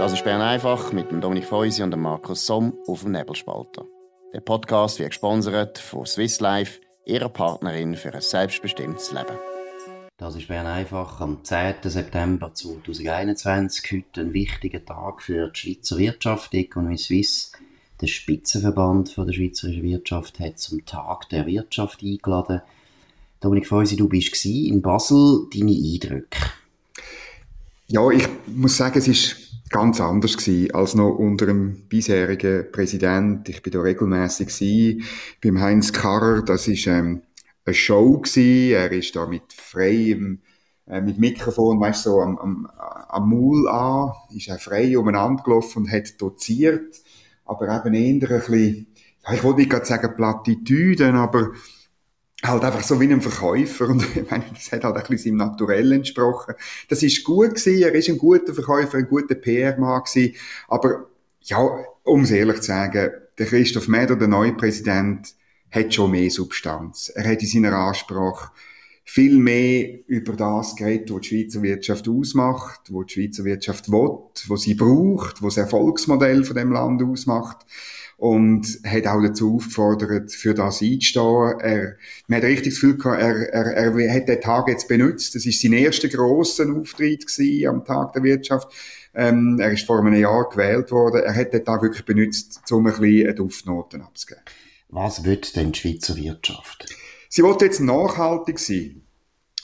Das ist Bern einfach mit dem Dominik Feusi und dem Markus Somm auf dem Nebelspalter. Der Podcast wird gesponsert von Swiss Life, ihrer Partnerin für ein selbstbestimmtes Leben. Das ist Bern einfach am 10. September 2021. Heute ein wichtiger Tag für die Schweizer Wirtschaft. Economy Suisse, der Spitzenverband der schweizerischen Wirtschaft, hat zum Tag der Wirtschaft eingeladen. Dominik Feusi, du bist in Basel. Deine Eindrücke? Ja, ich muss sagen, es ist ganz anders gewesen als noch unter dem bisherigen Präsident. Ich bin da regelmäßig gewesen, beim Heinz Karrer. Das ist ähm, eine Show gewesen. Er ist da mit freiem äh, mit Mikrofon, weißt so am, am, am Maul an, ist er frei umeinander gelaufen und hat doziert, aber eben eher ein bisschen, ich wollte nicht gerade sagen Plattitüden, aber halt einfach so wie ein Verkäufer und ich meine, das hat halt ein bisschen seinem Naturell entsprochen. Das ist gut gewesen, er ist ein guter Verkäufer, ein guter PR-Mann gewesen, aber ja, um es ehrlich zu sagen, der Christoph Meder, der neue Präsident, hat schon mehr Substanz. Er hat in seiner Ansprache viel mehr über das geredet, was die Schweizer Wirtschaft ausmacht, was die Schweizer Wirtschaft will, was sie braucht, was das Erfolgsmodell von dem Land ausmacht und hat auch dazu aufgefordert, für das einzustehen. Er, man hat richtig das Gefühl gehabt, er, er, er hat den Tag jetzt benutzt. Das ist sein erster grosser Auftritt gewesen am Tag der Wirtschaft. Ähm, er ist vor einem Jahr gewählt worden. Er hat den Tag wirklich benutzt, um ein bisschen Duftnoten abzugeben. Was wird denn die Schweizer Wirtschaft? Sie wollte jetzt nachhaltig sein.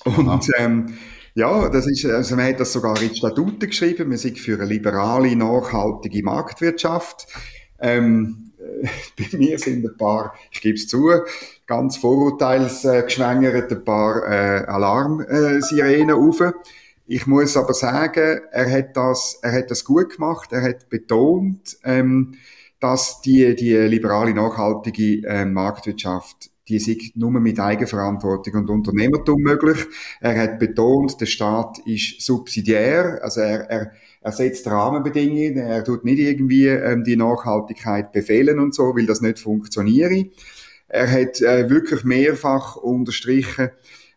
Und, ähm, ja, das ist, also man hat das sogar in Statuten geschrieben. Man sind für eine liberale, nachhaltige Marktwirtschaft. Ähm, bei mir sind ein paar, ich gebe es zu, ganz vorurteilsgeschwängert ein paar äh, Alarmsirenen auf. Ich muss aber sagen, er hat das, er hat das gut gemacht. Er hat betont, ähm, dass die, die liberale, nachhaltige äh, Marktwirtschaft die sind nur mit Eigenverantwortung und Unternehmertum möglich. Er hat betont, der Staat ist subsidiär, also er, er, er setzt Rahmenbedingungen, er tut nicht irgendwie ähm, die Nachhaltigkeit befehlen und so, weil das nicht funktioniert. Er hat äh, wirklich mehrfach unterstrichen,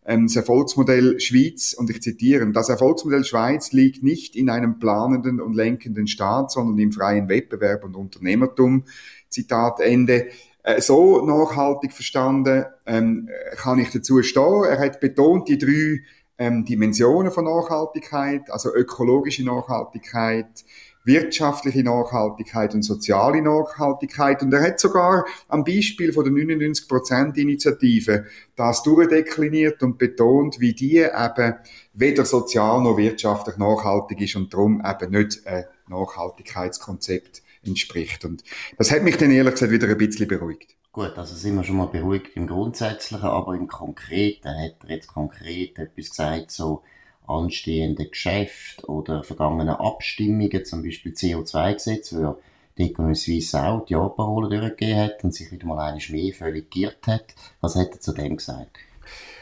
ähm, das Erfolgsmodell Schweiz, und ich zitiere, das Erfolgsmodell Schweiz liegt nicht in einem planenden und lenkenden Staat, sondern im freien Wettbewerb und Unternehmertum. Zitat Ende. Äh, so nachhaltig verstanden ähm, kann ich dazu stehen. Er hat betont, die drei ähm, Dimensionen von Nachhaltigkeit, also ökologische Nachhaltigkeit, wirtschaftliche Nachhaltigkeit und soziale Nachhaltigkeit. Und er hat sogar am Beispiel von der 99%-Initiative das durchdekliniert und betont, wie die eben weder sozial noch wirtschaftlich nachhaltig ist und darum eben nicht ein Nachhaltigkeitskonzept entspricht. Und das hat mich dann ehrlich gesagt wieder ein bisschen beruhigt. Gut, also sind wir schon mal beruhigt im Grundsätzlichen, aber im Konkreten, hat er jetzt konkret etwas gesagt, so anstehende Geschäfte oder vergangene Abstimmungen, zum Beispiel CO2-Gesetz, wo die Economy Suisse auch die Ja-Parole durchgegeben hat und sich wieder mal eine mehr völlig geirrt hat. Was hat er zu dem gesagt?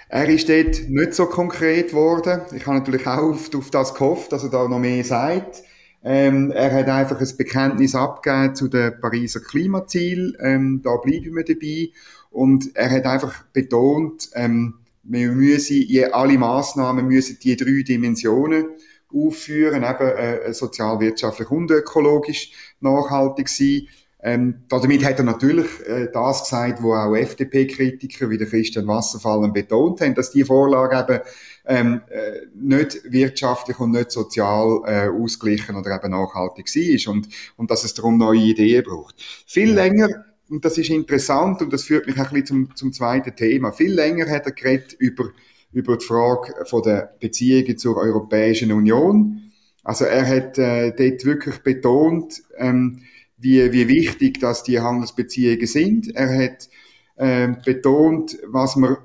Er ist dort nicht so konkret geworden. Ich habe natürlich auch auf, auf das gehofft, dass er da noch mehr sagt. Ähm, er hat einfach ein Bekenntnis abgegeben zu den Pariser Klimazielen. Ähm, da bleiben wir dabei. Und er hat einfach betont, ähm, wir müssen, alle Massnahmen müssen die drei Dimensionen aufführen, eben äh, sozial, wirtschaftlich und ökologisch nachhaltig sein. Ähm, damit hat er natürlich äh, das gesagt, wo auch FDP-Kritiker wie der Christian Wasserfallen betont haben, dass die Vorlage eben ähm, äh, nicht wirtschaftlich und nicht sozial äh, ausgleichen oder eben nachhaltig ist und, und dass es darum neue Ideen braucht. Viel ja. länger, und das ist interessant und das führt mich ein bisschen zum, zum zweiten Thema, viel länger hat er geredet über, über die Frage von der Beziehungen zur Europäischen Union. Also er hat äh, dort wirklich betont, ähm, wie, wie wichtig dass die Handelsbeziehungen sind. Er hat äh, betont, was man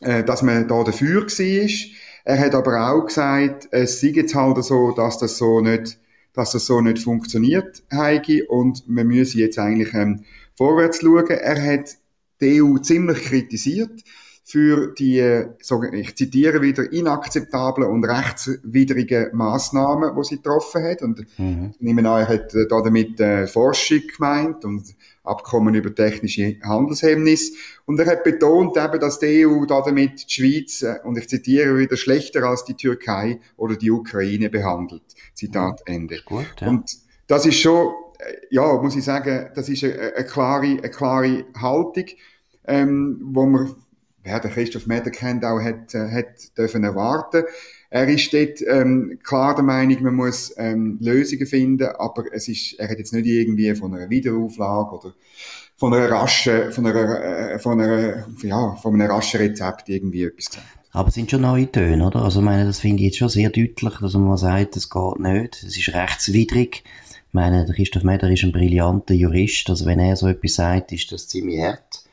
äh, dass man da dafür war. Er hat aber auch gesagt, es sei jetzt halt so, dass das so nicht, dass das so nicht funktioniert, Heigi, und wir müssen jetzt eigentlich ähm, vorwärts schauen. Er hat die EU ziemlich kritisiert für die, ich zitiere wieder, inakzeptablen und rechtswidrigen Massnahmen, die sie getroffen hat. Und mhm. ich nehme an, er hat äh, damit äh, Forschung gemeint und Abkommen über technische Handelshemmnisse. Und er hat betont eben, dass die EU damit die Schweiz, äh, und ich zitiere wieder, schlechter als die Türkei oder die Ukraine behandelt. Zitat mhm. Ende. Gut, ja. Und das ist schon, äh, ja, muss ich sagen, das ist eine, eine klare, eine klare Haltung, ähm, wo man ja, der Christoph Meder kennt auch, hat, äh, hat dürfen erwarten. Er ist dort ähm, klar der Meinung, man muss ähm, Lösungen finden, aber es ist, er hat jetzt nicht irgendwie von einer Wiederauflage oder von einer raschen, von einer, äh, von einer, ja, von einem raschen Rezept irgendwie etwas gesagt. Aber es sind schon neue Töne, oder? Also, ich meine, das finde ich jetzt schon sehr deutlich, dass man sagt, es geht nicht, es ist rechtswidrig. Ich meine, der Christoph Meder ist ein brillanter Jurist, also wenn er so etwas sagt, ist das ziemlich hart.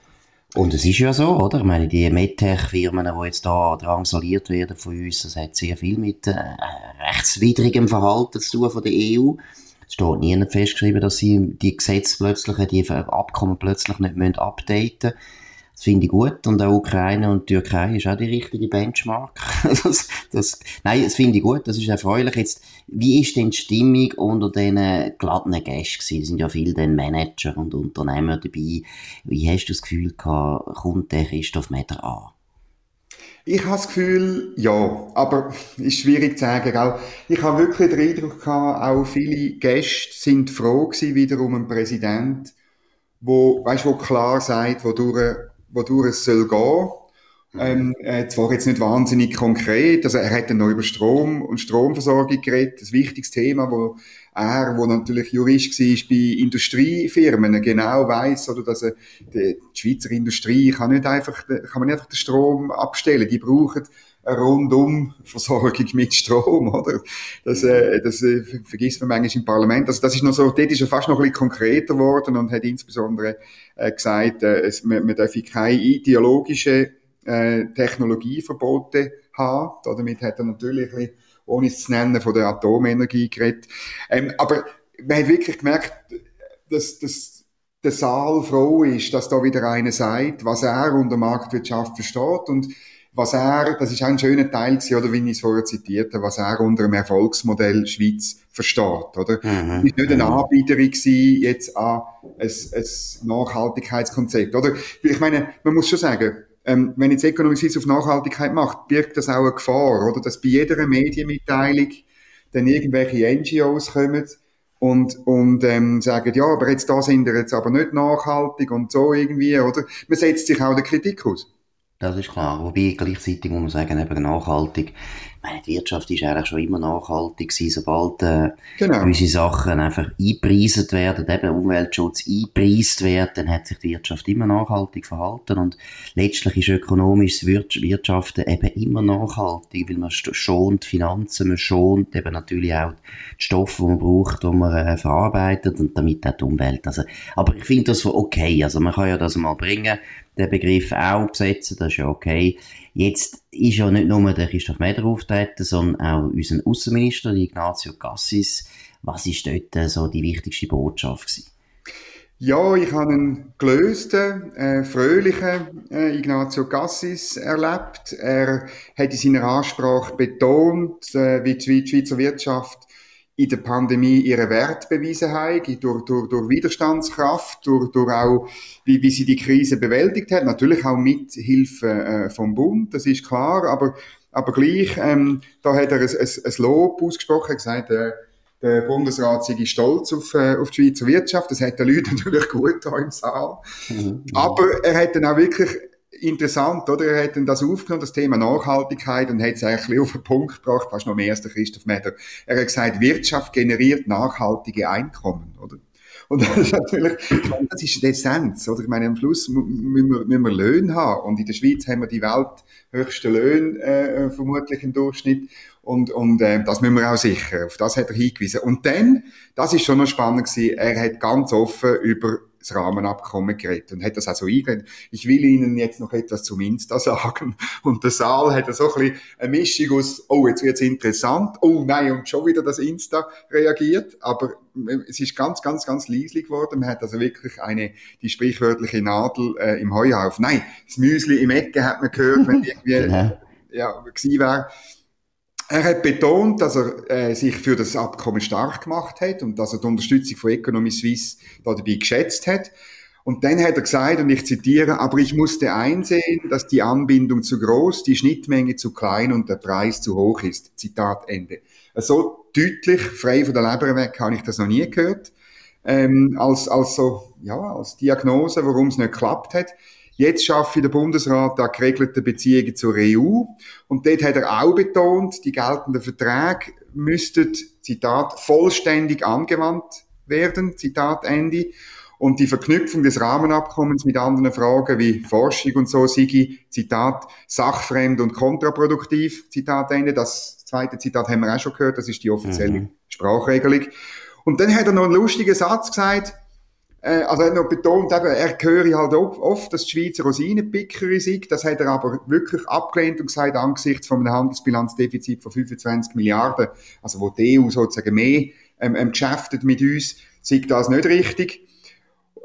Und es ist ja so, oder? Ich meine, die MedTech-Firmen, die jetzt da drangsaliert werden von uns, das hat sehr viel mit äh, rechtswidrigem Verhalten zu tun von der EU. Es steht nie festgeschrieben, dass sie die Gesetze plötzlich, die Abkommen plötzlich nicht updaten müssen. Das finde ich gut. Und auch Ukraine und Türkei ist auch die richtige Benchmark. das, das, nein, das finde ich gut. Das ist erfreulich. Jetzt, wie ist denn die Stimmung unter den glatten Gästen Es sind ja viele Manager und Unternehmer dabei. Wie hast du das Gefühl gehabt, kommt der Christoph Meder an? Ich habe das Gefühl, ja, aber ist schwierig zu sagen. Auch, ich habe wirklich den Eindruck gehabt, auch viele Gäste sind froh gewesen, wiederum ein Präsident, wo, weißt, wo klar sagt, wodurch wodurch es soll gehen. Ähm, äh, zwar jetzt nicht wahnsinnig konkret, also er hat dann noch über Strom und Stromversorgung geredet, ein wichtiges Thema, wo er, wo natürlich Jurist war bei Industriefirmen, genau weiß oder dass er, die, die Schweizer Industrie kann nicht einfach, kann man nicht einfach den Strom abstellen, die brauchen eine rundum Versorgung mit Strom, oder? Das, äh, das äh, vergisst man manchmal im Parlament. Also das ist noch so, dort ist er fast noch ein bisschen konkreter geworden und hat insbesondere äh, gesagt, äh, es, man, man darf keine ideologische äh, Technologieverbote haben. Damit hat er natürlich ein bisschen, ohne es zu nennen, von der Atomenergie geredet. Ähm, aber man hat wirklich gemerkt, dass, dass der Saal froh ist, dass da wieder einer sagt, was er unter Marktwirtschaft versteht und was er, das ist auch ein schöner Teil gewesen, oder wie ich es vorher zitiert habe, was er unter dem Erfolgsmodell Schweiz versteht, oder? Mhm. Es war nicht eine Anbieterin gewesen, jetzt an ein, ein Nachhaltigkeitskonzept, oder? Ich meine, man muss schon sagen, ähm, wenn jetzt Economic Suisse auf Nachhaltigkeit macht, birgt das auch eine Gefahr, oder? Dass bei jeder Medienmitteilung dann irgendwelche NGOs kommen und, und ähm, sagen, ja, aber jetzt da sind wir jetzt aber nicht nachhaltig und so irgendwie, oder? Man setzt sich auch der Kritik aus. Das ist klar. Wobei gleichzeitig muss man sagen, eben nachhaltig meine, die Wirtschaft ist eigentlich schon immer nachhaltig gewesen, sobald äh, genau. unsere Sachen einfach eingepreist werden, eben Umweltschutz eingepreist wird, dann hat sich die Wirtschaft immer nachhaltig verhalten und letztlich ist ökonomisches Wirtschaften eben immer nachhaltig, weil man schont Finanzen, man schont eben natürlich auch die Stoffe, die man braucht, die man äh, verarbeitet und damit auch die Umwelt. Also, aber ich finde das okay, also man kann ja das mal bringen, den Begriff auch besetzen, das ist ja okay. Jetzt ist ja nicht nur der Christoph Meder auftreten, sondern auch unser Außenminister, Ignazio Cassis. Was ist dort so die wichtigste Botschaft gewesen? Ja, ich habe einen gelösten, äh, fröhlichen äh, Ignazio Cassis erlebt. Er hat in seiner Ansprache betont, äh, wie die Schweizer Wirtschaft in der Pandemie ihren Wert bewiesen haben, durch, durch, durch Widerstandskraft, durch, durch auch, wie, wie sie die Krise bewältigt hat. Natürlich auch mit Hilfe äh, vom Bund, das ist klar, aber, aber gleich, ähm, da hat er ein, ein, ein Lob ausgesprochen, gesagt, äh, der Bundesrat sei stolz auf, äh, auf die Schweizer Wirtschaft. Das hat den Leuten natürlich gut da im Saal. Mhm. Aber er hat dann auch wirklich interessant, oder? Er hat dann das aufgenommen, das Thema Nachhaltigkeit, und hat es eigentlich auf den Punkt gebracht, fast noch mehr als der Christoph Meder. Er hat gesagt, Wirtschaft generiert nachhaltige Einkommen, oder? Und das ist natürlich, das ist die Essenz, oder? Ich meine, am Schluss müssen wir, müssen wir Löhne haben. Und in der Schweiz haben wir die welthöchsten Löhne, äh, vermutlich im Durchschnitt. Und, und äh, das müssen wir auch sichern. Auf das hat er hingewiesen. Und dann, das ist schon noch spannend gewesen, er hat ganz offen über das Rahmenabkommen geredet und hat das auch so eingeredet. Ich will Ihnen jetzt noch etwas zum Insta sagen. Und der Saal hat so ein bisschen eine Mischung aus, oh, jetzt wird's interessant, oh nein, und schon wieder das Insta reagiert. Aber es ist ganz, ganz, ganz leislich geworden. Man hat also wirklich eine, die sprichwörtliche Nadel äh, im Heuhaufen. Nein, das Müsli im Ecke hat man gehört, wenn irgendwie, genau. ja, gewesen wäre. Er hat betont, dass er äh, sich für das Abkommen stark gemacht hat und dass er die Unterstützung von Economy Suisse dabei geschätzt hat. Und dann hat er gesagt, und ich zitiere, aber ich musste einsehen, dass die Anbindung zu groß, die Schnittmenge zu klein und der Preis zu hoch ist. Zitat Ende. So deutlich, frei von der Leber weg, habe ich das noch nie gehört. Ähm, als, als so, ja, als Diagnose, warum es nicht geklappt hat. Jetzt schaffe der Bundesrat da geregelte Beziehungen zur EU. Und dort hat er auch betont, die geltenden Verträge müssten, Zitat, vollständig angewandt werden, Zitat Ende. Und die Verknüpfung des Rahmenabkommens mit anderen Fragen wie Forschung und so, Sigi, Zitat, sachfremd und kontraproduktiv, Zitat Ende. Das zweite Zitat haben wir auch schon gehört, das ist die offizielle mhm. Sprachregelung. Und dann hat er noch einen lustigen Satz gesagt, also er hat noch betont, eben, er höre halt oft, dass die Schweizer Rosinenpickerin sind. Das hat er aber wirklich abgelehnt und gesagt, angesichts von einem Handelsbilanzdefizit von 25 Milliarden, also wo die EU sozusagen mehr ähm, ähm, geschäftet mit uns, sieht das nicht richtig.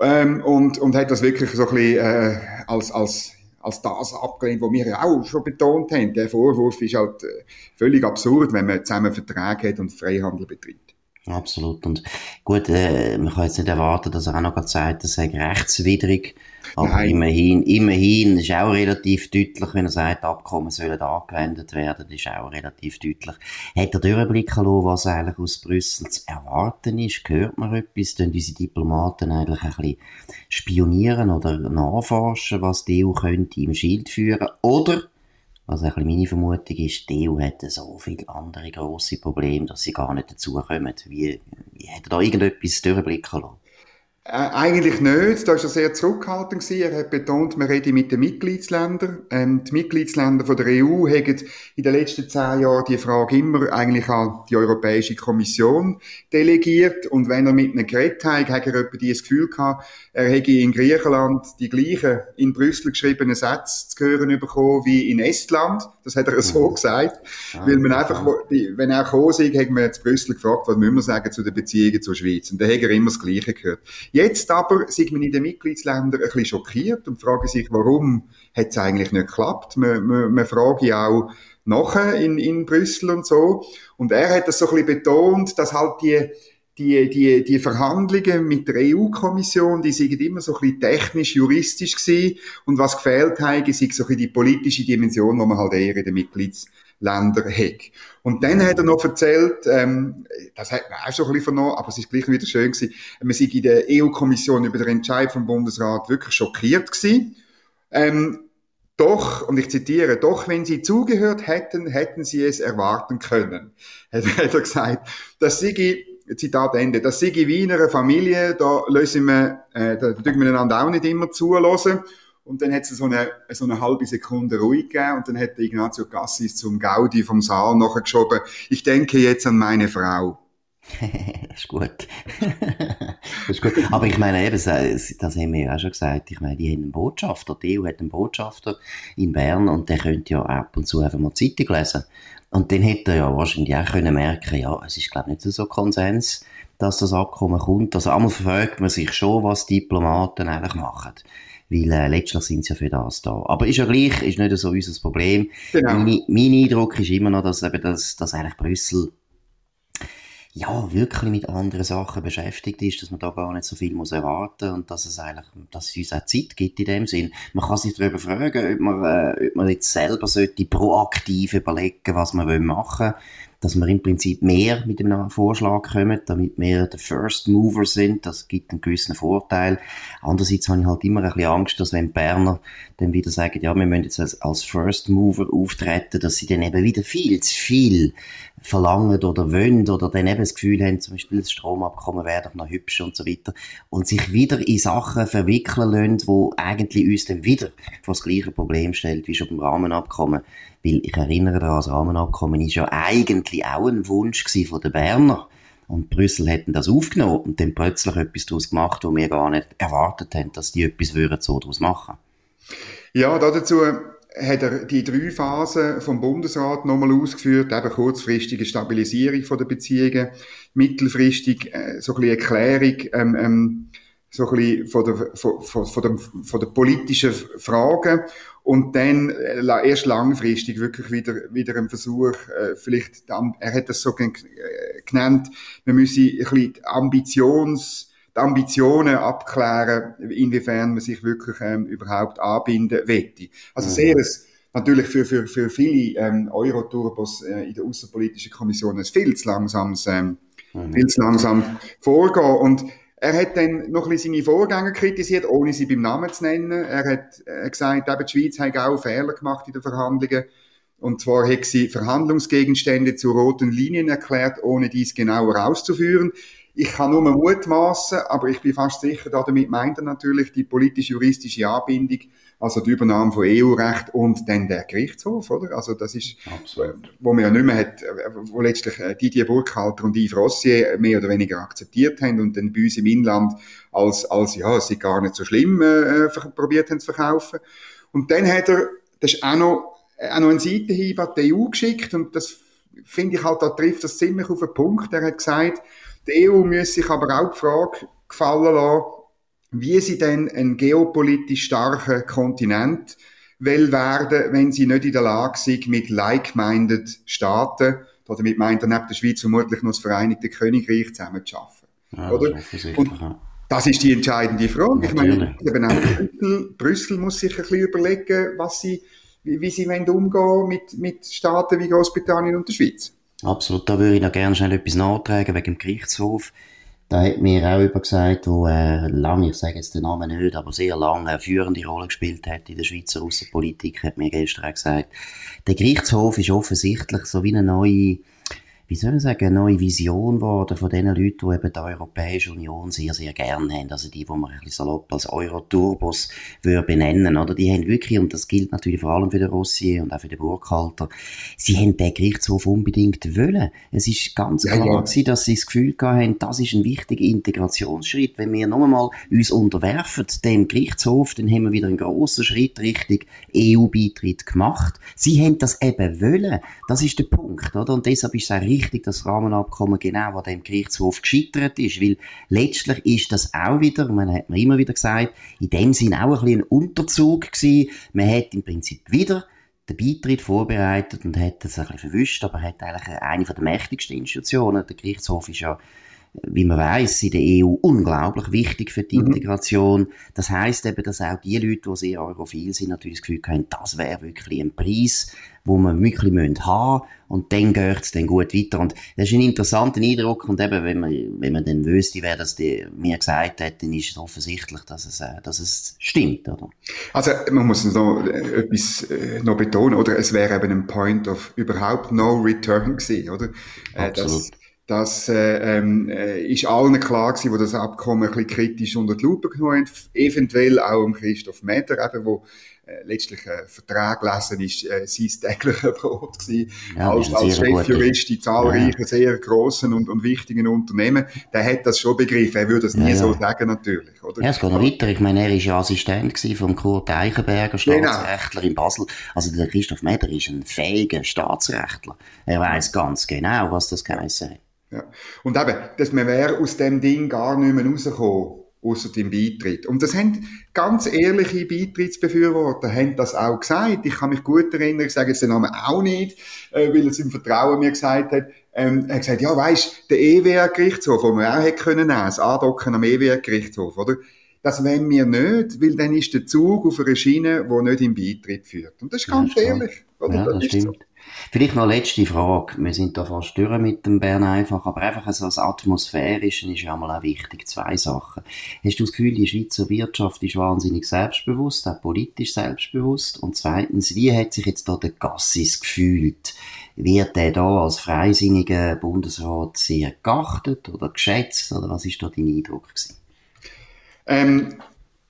Ähm, und, und hat das wirklich so ein bisschen äh, als, als, als das abgelehnt, was wir ja auch schon betont haben. Der Vorwurf ist halt äh, völlig absurd, wenn man zusammen Verträge hat und Freihandel betreibt. Absolut. Und gut, äh, man kann jetzt nicht erwarten, dass er auch noch sagt, das sei rechtswidrig. Aber Nein. immerhin, immerhin ist auch relativ deutlich, wenn er sagt, Abkommen sollen angewendet werden, ist auch relativ deutlich. Hat er Durchblick lassen, was eigentlich aus Brüssel zu erwarten ist? Hört man etwas? Tun diese Diplomaten eigentlich ein bisschen spionieren oder nachforschen, was die EU könnte im Schild führen? Oder was ein bisschen meine Vermutung ist, die EU hat so viele andere grosse Probleme, dass sie gar nicht dazukommen. Wie, wie hat da irgendetwas durchblicken lassen? Äh, eigentlich nicht. Da war er sehr zurückhaltend. Gewesen. Er hat betont, man rede mit den Mitgliedsländern. Ähm, die Mitgliedsländer von der EU haben in den letzten zehn Jahren die Frage immer eigentlich an die Europäische Kommission delegiert. Und wenn er mit einem geredet hat, hat er etwa das Gefühl gehabt, er hätte in Griechenland die gleichen in Brüssel geschriebenen Sätze zu hören bekommen wie in Estland. Das hat er so mhm. gesagt. Ah, weil man einfach, wenn er gekommen ist, hat man zu Brüssel gefragt, was müssen wir sagen zu den Beziehungen zur Schweiz. Und dann hat er immer das Gleiche gehört. Jetzt aber sind wir in den Mitgliedsländern ein bisschen schockiert und fragen sich, warum hat es eigentlich nicht geklappt? Man, man, man fragt ja auch nachher in, in Brüssel und so. Und er hat das so ein bisschen betont, dass halt die, die, die, die Verhandlungen mit der EU-Kommission, die sind immer so ein bisschen technisch-juristisch gewesen. Und was gefehlt hat, ist so ein bisschen die politische Dimension, die man halt eher in den Mitgliedsländern Länder hat. Und dann hat er noch erzählt, ähm, das hat man auch schon ein bisschen vernommen, aber es ist gleich wieder schön gewesen, man sei in der EU-Kommission über den Entscheid vom Bundesrat wirklich schockiert gewesen. Ähm, doch, und ich zitiere, doch wenn sie zugehört hätten, hätten sie es erwarten können, hat, hat er gesagt. Das sei, Zitat Ende, das sei wie in einer Familie, da lösen wir, äh, da dürfen wir einander auch nicht immer zulassen. Und dann hat es so eine, so eine halbe Sekunde ruhig gegeben und dann hat Ignazio Cassis zum Gaudi vom Saal nachgeschoben, ich denke jetzt an meine Frau. das ist gut. das ist gut. Aber ich meine eben, das, haben wir ja auch schon gesagt, ich meine, die haben einen Botschafter, die EU hat einen Botschafter in Bern und der könnte ja ab und zu einfach mal Zeitung lesen. Und dann hätte er ja wahrscheinlich auch können merken, ja, es ist glaube ich nicht so Konsens, dass das Abkommen kommt. Also einmal fragt man sich schon, was Diplomaten eigentlich machen weil äh, letztlich sind sie ja für das da. Aber ist ja gleich, ist nicht so unser Problem. Genau. Mein, mein Eindruck ist immer noch, dass eben das, dass eigentlich Brüssel ja, wirklich mit anderen Sachen beschäftigt ist, dass man da gar nicht so viel muss erwarten und dass es eigentlich, dass es uns auch Zeit gibt in dem Sinn. Man kann sich darüber fragen, ob man, äh, ob man jetzt selber sollte proaktiv überlegen, was man machen will dass wir im Prinzip mehr mit dem Vorschlag kommen, damit wir der First Mover sind. Das gibt einen gewissen Vorteil. Andererseits habe ich halt immer ein bisschen Angst, dass wenn Berner dann wieder sagen, ja, wir müssen jetzt als First Mover auftreten, dass sie dann eben wieder viel zu viel verlangen oder wollen oder dann eben das Gefühl haben, zum Beispiel das Stromabkommen wäre doch noch hübsch und so weiter und sich wieder in Sachen verwickeln lassen, wo eigentlich uns dann wieder vor das gleiche Problem stellt wie schon beim Rahmenabkommen. Weil ich erinnere daran, das Rahmenabkommen ist ja eigentlich auch ein Wunsch von den Berner Und Brüssel hätten das aufgenommen und dann plötzlich etwas daraus gemacht, wo wir gar nicht erwartet haben, dass die etwas würden so daraus machen. Ja, dazu hat er die drei Phasen vom Bundesrat nochmal ausgeführt, eben kurzfristige Stabilisierung der Beziehungen, mittelfristig äh, so ein bisschen Erklärung, ähm, ähm, so ein bisschen von der, von, von, von, der, von der politischen Fragen und dann äh, erst langfristig wirklich wieder, wieder ein Versuch, äh, vielleicht, er hat das so äh, genannt, man müsse ein bisschen Ambitions, die Ambitionen abklären, inwiefern man sich wirklich ähm, überhaupt anbinden wette. Also mhm. sehr ein, natürlich für, für, für viele ähm, Euro-Turbos äh, in der Außenpolitischen Kommission ein viel zu langsames, ähm, mhm. viel zu langsam Vorgehen. Und er hat dann noch ein bisschen seine Vorgänger kritisiert, ohne sie beim Namen zu nennen. Er hat äh, gesagt, eben die Schweiz hat auch Fehler gemacht in den Verhandlungen. Und zwar hat sie Verhandlungsgegenstände zu roten Linien erklärt, ohne dies genauer auszuführen. Ich kann nur mutmaßen, aber ich bin fast sicher, damit meint er natürlich die politisch-juristische Anbindung, also die Übernahme von EU-Recht und dann der Gerichtshof, oder? Also das ist, Absolut. wo man ja nicht mehr hat, wo letztlich äh, Didier Burkhalter und Yves Rossier mehr oder weniger akzeptiert haben und dann bei uns im Inland als, als ja, es ist gar nicht so schlimm, äh, probiert haben zu verkaufen. Und dann hat er, das ist auch noch, äh, auch noch einen Seitenhieb an die EU geschickt und das finde ich halt, da trifft das ziemlich auf den Punkt. Er hat gesagt, die EU muss sich aber auch die Frage gefallen lassen, wie sie denn ein geopolitisch starker Kontinent will werden, wenn sie nicht in der Lage sind, mit like-minded Staaten, damit meint er neben der Schweiz vermutlich noch das Vereinigte Königreich zusammen zu arbeiten. Ja, oder? Und das ist die entscheidende Frage. Ich meine, eben auch Brüssel, Brüssel muss sich ein bisschen überlegen, was sie, wie, wie sie umgehen mit, mit Staaten wie Großbritannien und der Schweiz. Absolut, da würde ich noch gerne schnell etwas nachtragen wegen dem Gerichtshof. Da hat mir auch jemand gesagt, wo äh, lange, ich sage jetzt den Namen nicht, aber sehr lange eine führende Rolle gespielt hat in der Schweizer Außenpolitik, hat mir gestern auch gesagt, der Gerichtshof ist offensichtlich so wie eine neue wie soll ich sagen, eine neue Vision geworden von den Leuten, die eben die Europäische Union sehr, sehr gerne haben. Also die, die man ein bisschen salopp als Euro-Turbos benennen, oder? Die haben wirklich, und das gilt natürlich vor allem für den Rossier und auch für den Burkhalter, sie haben den Gerichtshof unbedingt wollen. Es ist ganz klar ja. Gewesen, dass sie das Gefühl haben, das ist ein wichtiger Integrationsschritt. Wenn wir noch einmal uns unterwerfen dem Gerichtshof, dann haben wir wieder einen grossen Schritt Richtung EU-Beitritt gemacht. Sie haben das eben wollen. Das ist der Punkt, oder? Und deshalb ist es auch richtig, dass das Rahmenabkommen genau an dem Gerichtshof gescheitert ist, weil letztlich ist das auch wieder, man hat mir immer wieder gesagt, in dem Sinn auch ein bisschen ein Unterzug gewesen. Man hat im Prinzip wieder den Beitritt vorbereitet und hat das ein bisschen verwischt, aber hat eigentlich eine der mächtigsten Institutionen. Der Gerichtshof ist ja wie man weiß, in der EU unglaublich wichtig für die mhm. Integration. Das heißt eben, dass auch die Leute, die sehr europhil sind, natürlich das Gefühl haben, das wäre wirklich ein Preis, wo man wirklich müssen haben und dann geht es dann gut weiter. Und das ist ein interessanter Eindruck und eben, wenn man, wenn man dann wüsste, wer das die, mir gesagt hat, dann ist es offensichtlich, dass es, äh, dass es stimmt, oder? Also, man muss noch äh, etwas äh, noch betonen, oder? Es wäre eben ein Point of überhaupt no return gewesen, oder? Absolut. Das, das äh, ähm, äh, ist allen klar gewesen, die das Abkommen ein bisschen kritisch unter die Lupe genommen haben. Eventuell auch um Christoph Meder, eben, wo äh, letztlich ein äh, Vertrag gelesen ist, äh, sein täglicher Brot gewesen. Ja, als, als Chefjurist in zahlreichen, ja. sehr grossen und, und wichtigen Unternehmen. Der hat das schon begriffen. Er würde das nie ja, so sagen, natürlich. Oder? Ja, es geht noch weiter. Ich meine, er war ja Assistent von Kurt Eichenberger, genau. Staatsrechtler genau. in Basel. Also der Christoph Meder ist ein fähiger Staatsrechtler. Er weiß ganz genau, was das geheißen hat. Ja. Und eben, dass man wäre aus dem Ding gar nicht mehr rausgekommen, außer dem Beitritt. Und das haben ganz ehrliche Beitrittsbefürworter haben das auch gesagt. Ich kann mich gut erinnern, ich sage jetzt den Namen auch nicht, äh, weil er es im Vertrauen mir gesagt hat. Ähm, er hat gesagt, ja, weisst, der EWR-Gerichtshof, den wir auch hätte können nehmen, das Andocken am EWR-Gerichtshof, oder? Das wollen wir nicht, weil dann ist der Zug auf einer Schiene, die nicht im Beitritt führt. Und das ist ganz ja, ehrlich. Oder? Ja, das, das stimmt. So. Vielleicht noch letzte Frage. Wir sind da fast durch mit dem Bern einfach, aber einfach so das Atmosphärische ist ja mal auch wichtig. Zwei Sachen. Hast du das Gefühl, die Schweizer Wirtschaft ist wahnsinnig selbstbewusst, auch politisch selbstbewusst? Und zweitens, wie hat sich jetzt da der Gassis gefühlt? Wird der da als freisinniger Bundesrat sehr geachtet oder geschätzt? Oder was ist da dein Eindruck gewesen? Ähm,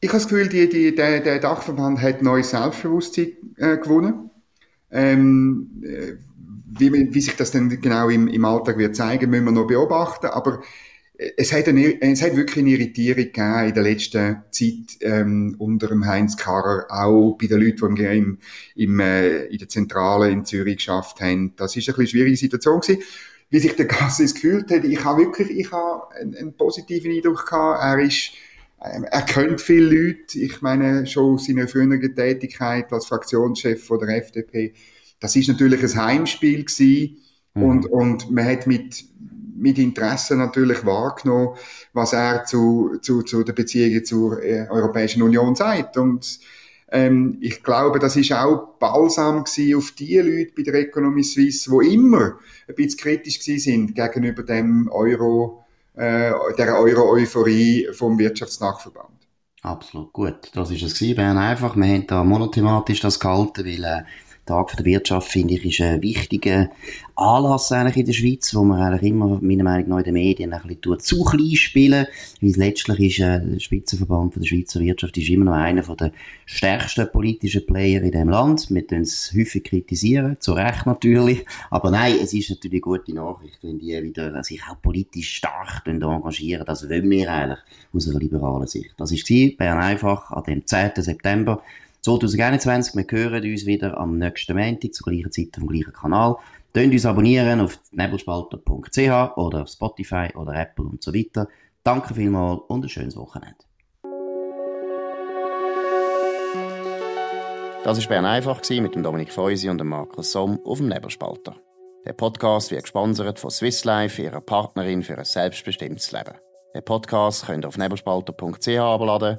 ich habe das Gefühl, die, die, der, der Dachverband hat neues Selbstbewusstsein äh, gewonnen. Ähm, äh, wie, wie sich das dann genau im, im Alltag wird zeigen, müssen wir noch beobachten. Aber es hat, eine, es hat wirklich eine Irritierung gegeben in der letzten Zeit ähm, unter dem Heinz Karrer, auch bei den Leuten, die im, im, äh, in der Zentrale in Zürich geschafft haben. Das ist eine schwierige Situation gewesen. Wie sich der Gassis gefühlt hat, ich habe wirklich ich habe einen, einen positiven Eindruck gehabt. Er ist er kennt viele Leute. Ich meine, schon aus seiner früheren Tätigkeit als Fraktionschef von der FDP. Das ist natürlich ein Heimspiel gewesen. Mhm. Und, und man hat mit, mit Interesse natürlich wahrgenommen, was er zu, zu, zu der Beziehung zur äh, Europäischen Union sagt. Und ähm, ich glaube, das ist auch balsam gewesen auf die Leute bei der Economy Suisse, wo immer ein bisschen kritisch gewesen sind gegenüber dem Euro, äh, der Euro-Euphorie vom Wirtschaftsnachverband. Absolut gut. Das ist es gewesen, Bern einfach. Wir haben da monothematisch das gehalten, weil äh, Tag der Wirtschaft, finde ich, ist ein wichtiger Anlass eigentlich in der Schweiz, wo man eigentlich immer, meiner Meinung nach, in den Medien ein bisschen zu klein spielen. Weil letztlich ist äh, der Spitzenverband von der Schweizer Wirtschaft ist immer noch einer der stärksten politischen Player in dem Land. Wir tun es häufig kritisieren, zu Recht natürlich. Aber nein, es ist natürlich eine gute Nachricht, wenn die wieder sich auch politisch stark engagieren. Das wollen wir eigentlich aus einer liberalen Sicht. Das war Bern einfach am 10. September 2021. Wir hören uns wieder am nächsten Montag zur gleichen Zeit auf dem gleichen Kanal. Könnt uns abonnieren auf nebelspalter.ch oder auf Spotify oder Apple und so weiter. Danke vielmals und ein schönes Wochenende. Das war Bern einfach mit dem Dominik Feusi und dem Markus Somm auf dem Nebelspalter. Der Podcast wird gesponsert von Swiss Life, ihrer Partnerin für ein selbstbestimmtes Leben. Den Podcast könnt ihr auf nebelspalter.ch abladen